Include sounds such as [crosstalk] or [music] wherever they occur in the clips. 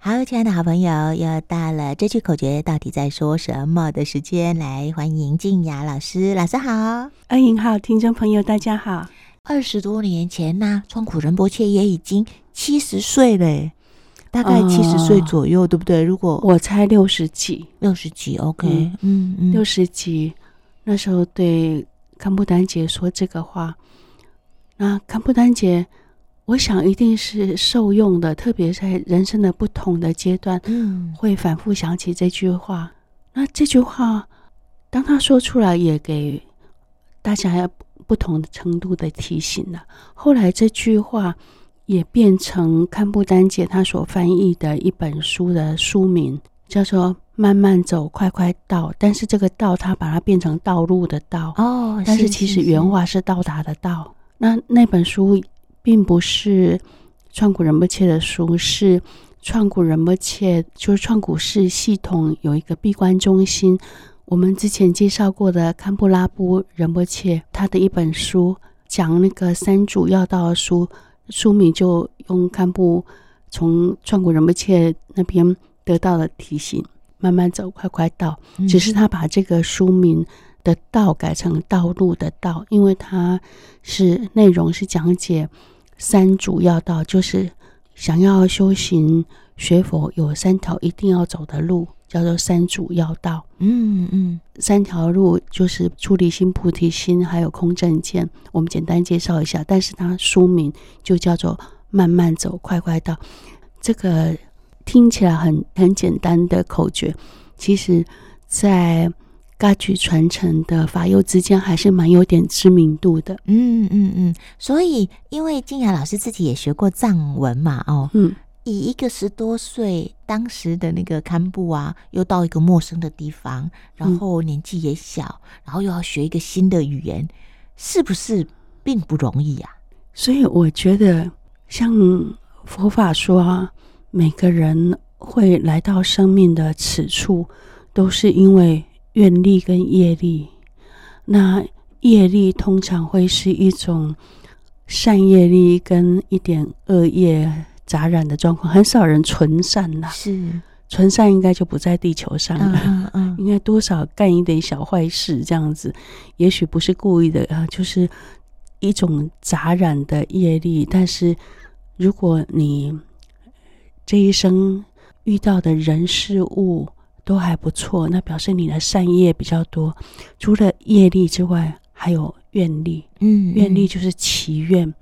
好，亲爱的好朋友，又到了这句口诀到底在说什么的时间，来欢迎静雅老师，老师好，恩莹好，听众朋友大家好。二十多年前呢，创古仁波切也已经七十岁了，大概七十岁左右，呃、对不对？如果我猜六十几，六十几，OK，嗯嗯，六十几，那时候对堪布丹姐说这个话，那堪布丹姐。我想一定是受用的，特别在人生的不同的阶段，嗯，会反复想起这句话。那这句话，当他说出来，也给大家不同的程度的提醒了。后来这句话也变成堪布丹姐她所翻译的一本书的书名，叫做《慢慢走，快快到》。但是这个“到”，他把它变成道路的“道”哦，但是其实原话是到达的“到”。那那本书。并不是创古仁波切的书，是创古仁波切，就是创古寺系统有一个闭关中心。我们之前介绍过的堪布拉布仁波切，他的一本书讲那个三主要道的书，书名就用堪布从创古仁波切那边得到的提醒，慢慢走，快快到。只是他把这个书名的道改成道路的道，因为它是内容是讲解。三主要道就是想要修行学佛，有三条一定要走的路，叫做三主要道。嗯嗯，三条路就是出离心、菩提心，还有空正见。我们简单介绍一下，但是它书名就叫做“慢慢走，快快到”。这个听起来很很简单的口诀，其实，在。噶举传承的法友之间还是蛮有点知名度的，嗯嗯嗯。所以，因为静雅老师自己也学过藏文嘛，哦，嗯，以一个十多岁当时的那个堪布啊，又到一个陌生的地方，然后年纪也小，嗯、然后又要学一个新的语言，是不是并不容易呀、啊？所以我觉得，像佛法说啊，每个人会来到生命的此处，都是因为。愿力跟业力，那业力通常会是一种善业力跟一点恶业杂染的状况，很少人纯善呐。是纯善应该就不在地球上了，嗯嗯，应该多少干一点小坏事这样子，也许不是故意的啊，就是一种杂染的业力。但是如果你这一生遇到的人事物，都还不错，那表示你的善业比较多。除了业力之外，还有愿力。嗯，愿力就是祈愿，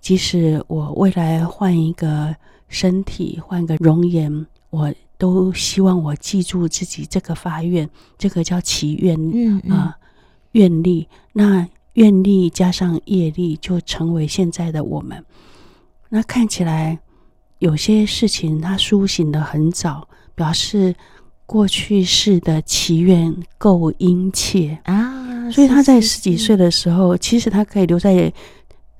即使我未来换一个身体，换个容颜，我都希望我记住自己这个发愿，这个叫祈愿。嗯啊，愿力。那愿力加上业力，就成为现在的我们。那看起来有些事情它苏醒的很早，表示。过去式的祈愿够殷切啊，所以他在十几岁的时候，其实他可以留在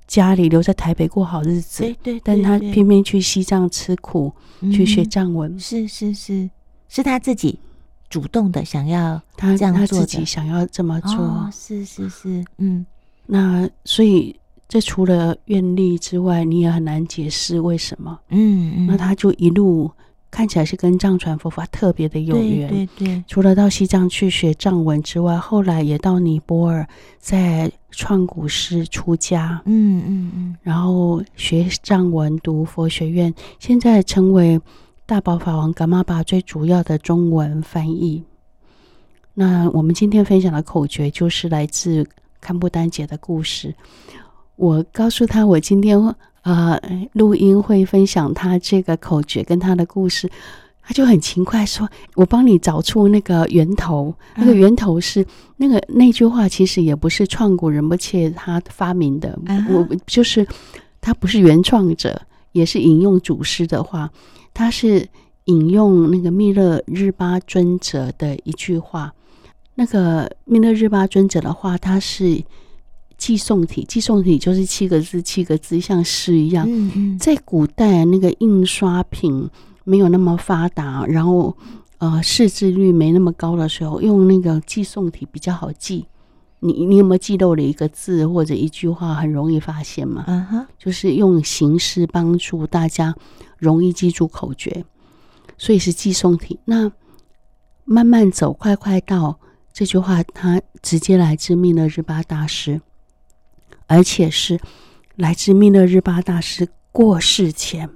家里，留在台北过好日子。对对，但他偏偏去西藏吃苦，去学藏文。是是是，是他自己主动的想要他这样做，他自己想要这么做。是是是，嗯，那所以这除了愿力之外，你也很难解释为什么。嗯嗯，那他就一路。看起来是跟藏传佛法特别的有缘，对对对。除了到西藏去学藏文之外，后来也到尼泊尔，在创古寺出家，嗯嗯嗯，然后学藏文，读佛学院，现在成为大宝法王噶玛巴最主要的中文翻译。那我们今天分享的口诀就是来自堪布丹姐的故事。我告诉他，我今天。啊、呃，录音会分享他这个口诀跟他的故事，他就很勤快说：“我帮你找出那个源头，那个源头是那个那句话，其实也不是创古仁波切他发明的，我就是他不是原创者，也是引用祖师的话，他是引用那个密勒日巴尊者的一句话，那个密勒日巴尊者的话，他是。”寄送体，寄送体就是七个字，七个字像诗一样。嗯嗯，在古代，那个印刷品没有那么发达，然后呃，识字率没那么高的时候，用那个寄送体比较好记。你你有没有记漏了一个字或者一句话，很容易发现嘛？嗯哼，就是用形式帮助大家容易记住口诀。所以是寄送体。那慢慢走，快快到这句话，它直接来自命的日巴大师，而且是来自密勒日巴大师过世前。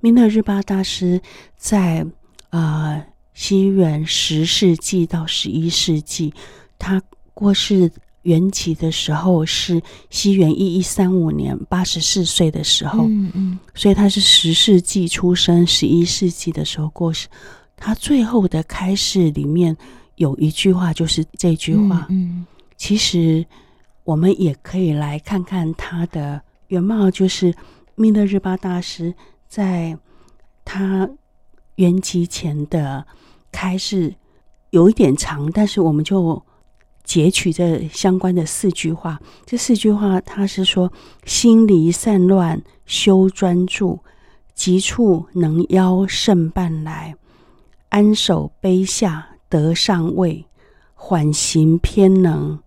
密勒日巴大师在呃西元十世纪到十一世纪，他过世。缘起的时候是西元一一三五年，八十四岁的时候，嗯嗯，所以他是十世纪出生，十一世纪的时候过世。他最后的开示里面有一句话，就是这句话。嗯，其实我们也可以来看看他的原貌，就是密勒日巴大师在他圆寂前的开示有一点长，但是我们就。截取这相关的四句话，这四句话他是说：心离散乱修专注，急处能邀圣伴来，安守卑下得上位，缓行偏能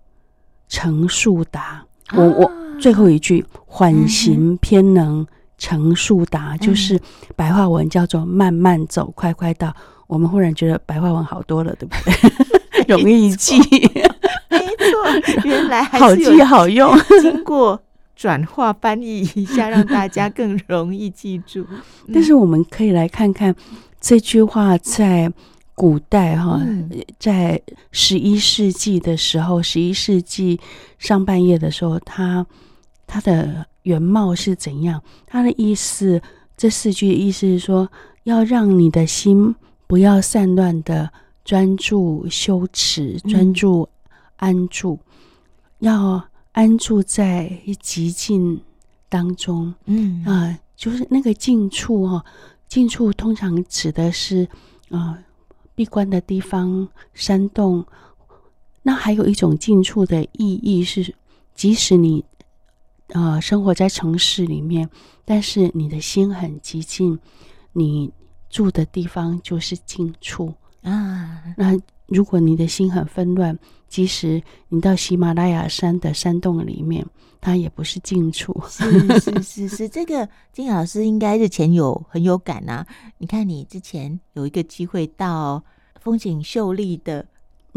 成速达。我我最后一句缓行偏能成速达，就是白话文叫做慢慢走，快快到。我们忽然觉得白话文好多了，对不对？[laughs] 容易记。没错原来还好记好用，经过转化翻译一下，让大家更容易记住。[laughs] 但是我们可以来看看这句话在古代哈，在十一世纪的时候，十一世纪上半叶的时候，它它的原貌是怎样？它的意思，这四句意思是说，要让你的心不要散乱的专注修持，专注。安住，要安住在极静当中。嗯啊、呃，就是那个静处哈，静处通常指的是啊、呃，闭关的地方，山洞。那还有一种近处的意义是，即使你啊、呃、生活在城市里面，但是你的心很寂静，你住的地方就是近处啊。那如果你的心很纷乱，即使你到喜马拉雅山的山洞里面，它也不是近处。是是是是，这个金老师应该日前有很有感、啊。你看，你之前有一个机会到风景秀丽的。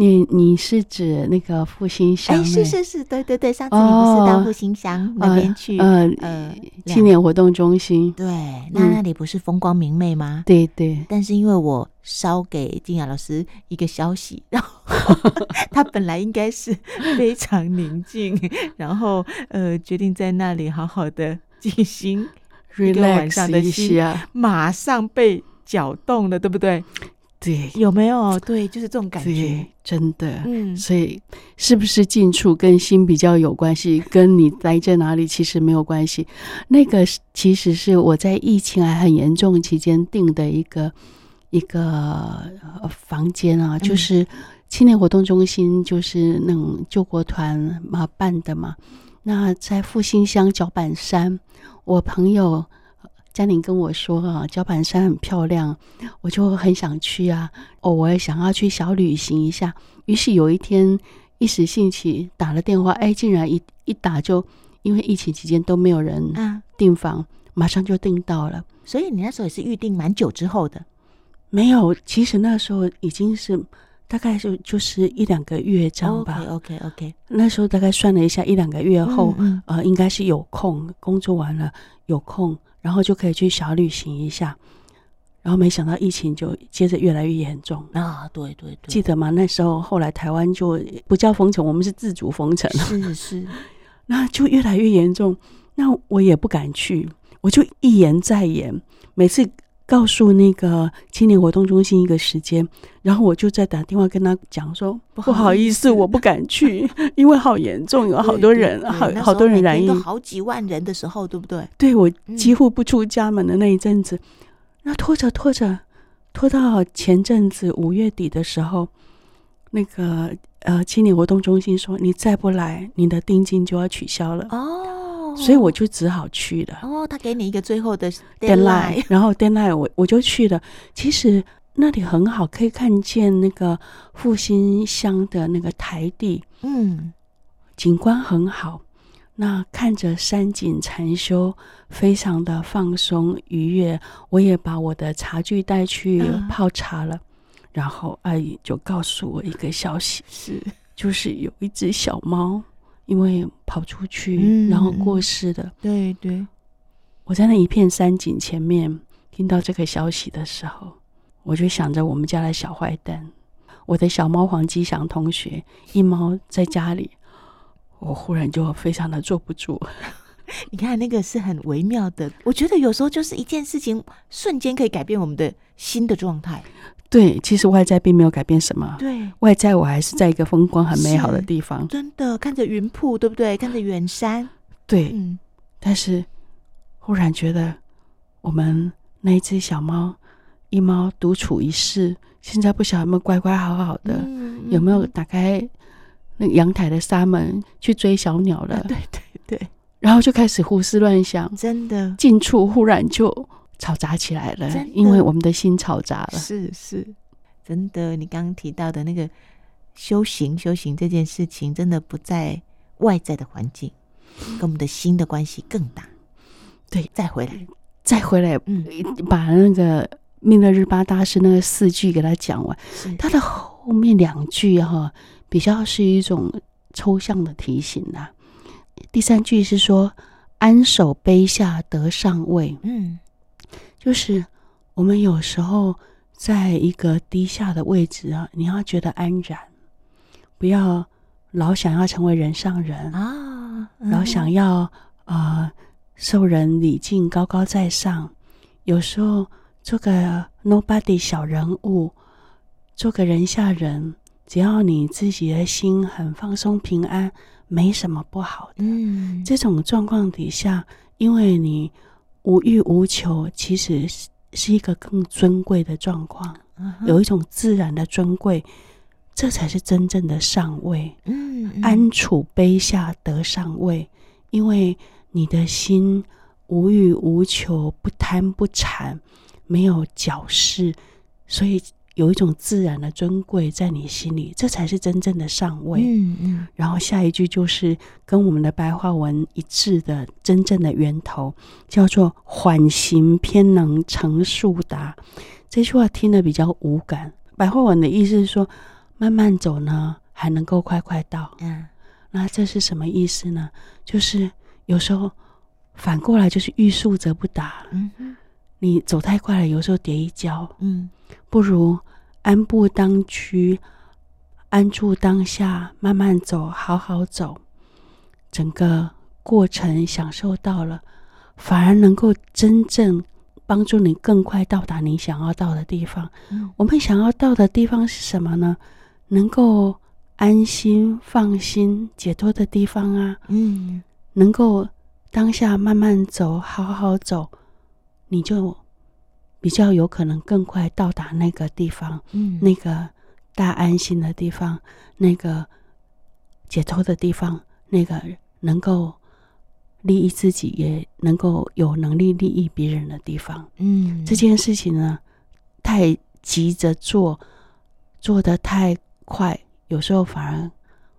你你是指那个复兴乡？哎，是是是，对对对，上次你不是到复兴乡那边去？呃呃，青年活动中心。对，那那里不是风光明媚吗？对对。但是因为我捎给静雅老师一个消息，[laughs] 然后 [laughs] 他本来应该是非常宁静，[laughs] 然后呃决定在那里好好的静心一个晚上的心，马上被搅动了，对不对？对，有没有？对，就是这种感觉，真的。嗯，所以是不是近处跟心比较有关系？跟你待在哪里其实没有关系。那个其实是我在疫情还很严重期间订的一个一个房间啊，就是青年活动中心，就是那种救国团嘛办的嘛。那在复兴乡脚板山，我朋友。嘉玲跟我说：“啊，角板山很漂亮，我就很想去啊。哦，我也想要去小旅行一下。于是有一天一时兴起打了电话，哎，竟然一一打就，因为疫情期间都没有人订房，马上就订到了。所以你那时候也是预定蛮久之后的？没有，其实那时候已经是大概就就是一两个月这样吧。OK OK OK。那时候大概算了一下，一两个月后，嗯嗯呃，应该是有空，工作完了有空。”然后就可以去小旅行一下，然后没想到疫情就接着越来越严重啊！对对对，记得吗？那时候后来台湾就不叫封城，我们是自主封城，是是，[laughs] 那就越来越严重。那我也不敢去，我就一言再言，每次。告诉那个青年活动中心一个时间，然后我就在打电话跟他讲说，不好意思，我不敢去，[laughs] 因为好严重，有好多人，好好多人染疫，好几万人的时候，对不对？对，我几乎不出家门的那一阵子，那拖着拖着，拖到前阵子五月底的时候，那个呃青年活动中心说，你再不来，你的定金就要取消了哦。所以我就只好去了。哦，他给你一个最后的 deadline，然后 deadline 我我就去了。其实那里很好，可以看见那个复兴乡的那个台地，嗯，景观很好。那看着山景禅修，非常的放松愉悦。我也把我的茶具带去泡茶了。嗯、然后阿姨就告诉我一个消息，是就是有一只小猫因为跑出去，嗯、然后过世的。对对，我在那一片山景前面听到这个消息的时候，我就想着我们家的小坏蛋，我的小猫黄吉祥同学，一猫在家里。我忽然就非常的坐不住，你看那个是很微妙的，我觉得有时候就是一件事情瞬间可以改变我们的新的状态。对，其实外在并没有改变什么。对，外在我还是在一个风光很美好的地方，真的看着云瀑，对不对？看着远山，对。嗯，但是忽然觉得我们那一只小猫一猫独处一室，现在不晓得有没有乖乖好好的，嗯嗯、有没有打开。那阳台的纱门去追小鸟了，对对对，然后就开始胡思乱想，真的，近处忽然就吵杂起来了，因为我们的心吵杂了，是是，真的。你刚刚提到的那个修行，修行这件事情，真的不在外在的环境，跟我们的心的关系更大。对，再回来，再回来，嗯，把那个密勒日巴大师那个四句给他讲完，他的后面两句哈。比较是一种抽象的提醒呐、啊。第三句是说“安守卑下得上位”，嗯，就是我们有时候在一个低下的位置啊，你要觉得安然，不要老想要成为人上人啊，嗯、老想要啊、呃、受人礼敬、高高在上。有时候做个 nobody 小人物，做个人下人。只要你自己的心很放松、平安，没什么不好的。嗯，这种状况底下，因为你无欲无求，其实是是一个更尊贵的状况。嗯、有一种自然的尊贵，这才是真正的上位。嗯，嗯，安处卑下得上位，因为你的心无欲无求，不贪不馋，没有矫饰，所以。有一种自然的尊贵在你心里，这才是真正的上位。嗯嗯。然后下一句就是跟我们的白话文一致的真正的源头，叫做“缓行偏能成速达”。这句话听得比较无感。白话文的意思是说，慢慢走呢，还能够快快到。嗯。那这是什么意思呢？就是有时候反过来就是欲速则不达。嗯哼。你走太快了，有时候跌一跤。嗯。不如。安步当居，安住当下，慢慢走，好好走，整个过程享受到了，反而能够真正帮助你更快到达你想要到的地方。嗯，我们想要到的地方是什么呢？能够安心、放心、解脱的地方啊。嗯，能够当下慢慢走，好好走，你就。比较有可能更快到达那个地方，嗯，那个大安心的地方，那个解脱的地方，那个能够利益自己，也能够有能力利益别人的地方，嗯，这件事情呢，太急着做，做得太快，有时候反而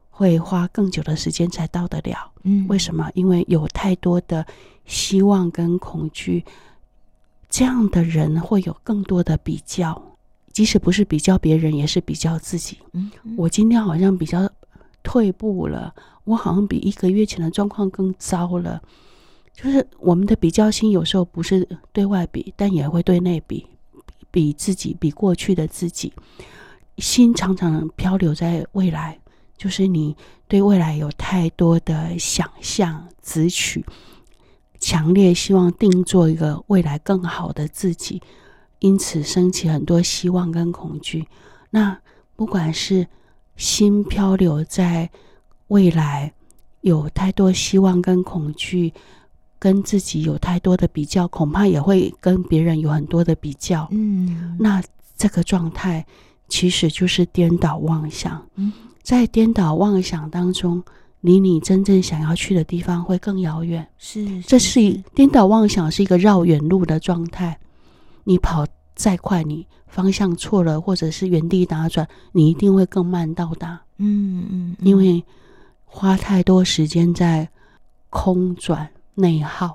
会花更久的时间才到得了，嗯，为什么？因为有太多的希望跟恐惧。这样的人会有更多的比较，即使不是比较别人，也是比较自己。嗯，我今天好像比较退步了，我好像比一个月前的状况更糟了。就是我们的比较心有时候不是对外比，但也会对内比，比自己，比过去的自己。心常常漂流在未来，就是你对未来有太多的想象、执取。强烈希望定做一个未来更好的自己，因此升起很多希望跟恐惧。那不管是心漂流在未来，有太多希望跟恐惧，跟自己有太多的比较，恐怕也会跟别人有很多的比较。嗯，那这个状态其实就是颠倒妄想。嗯，在颠倒妄想当中。离你真正想要去的地方会更遥远。是，是，这是一颠倒妄想，是一个绕远路的状态。你跑再快，你方向错了，或者是原地打转，你一定会更慢到达。嗯嗯，因为花太多时间在空转内耗。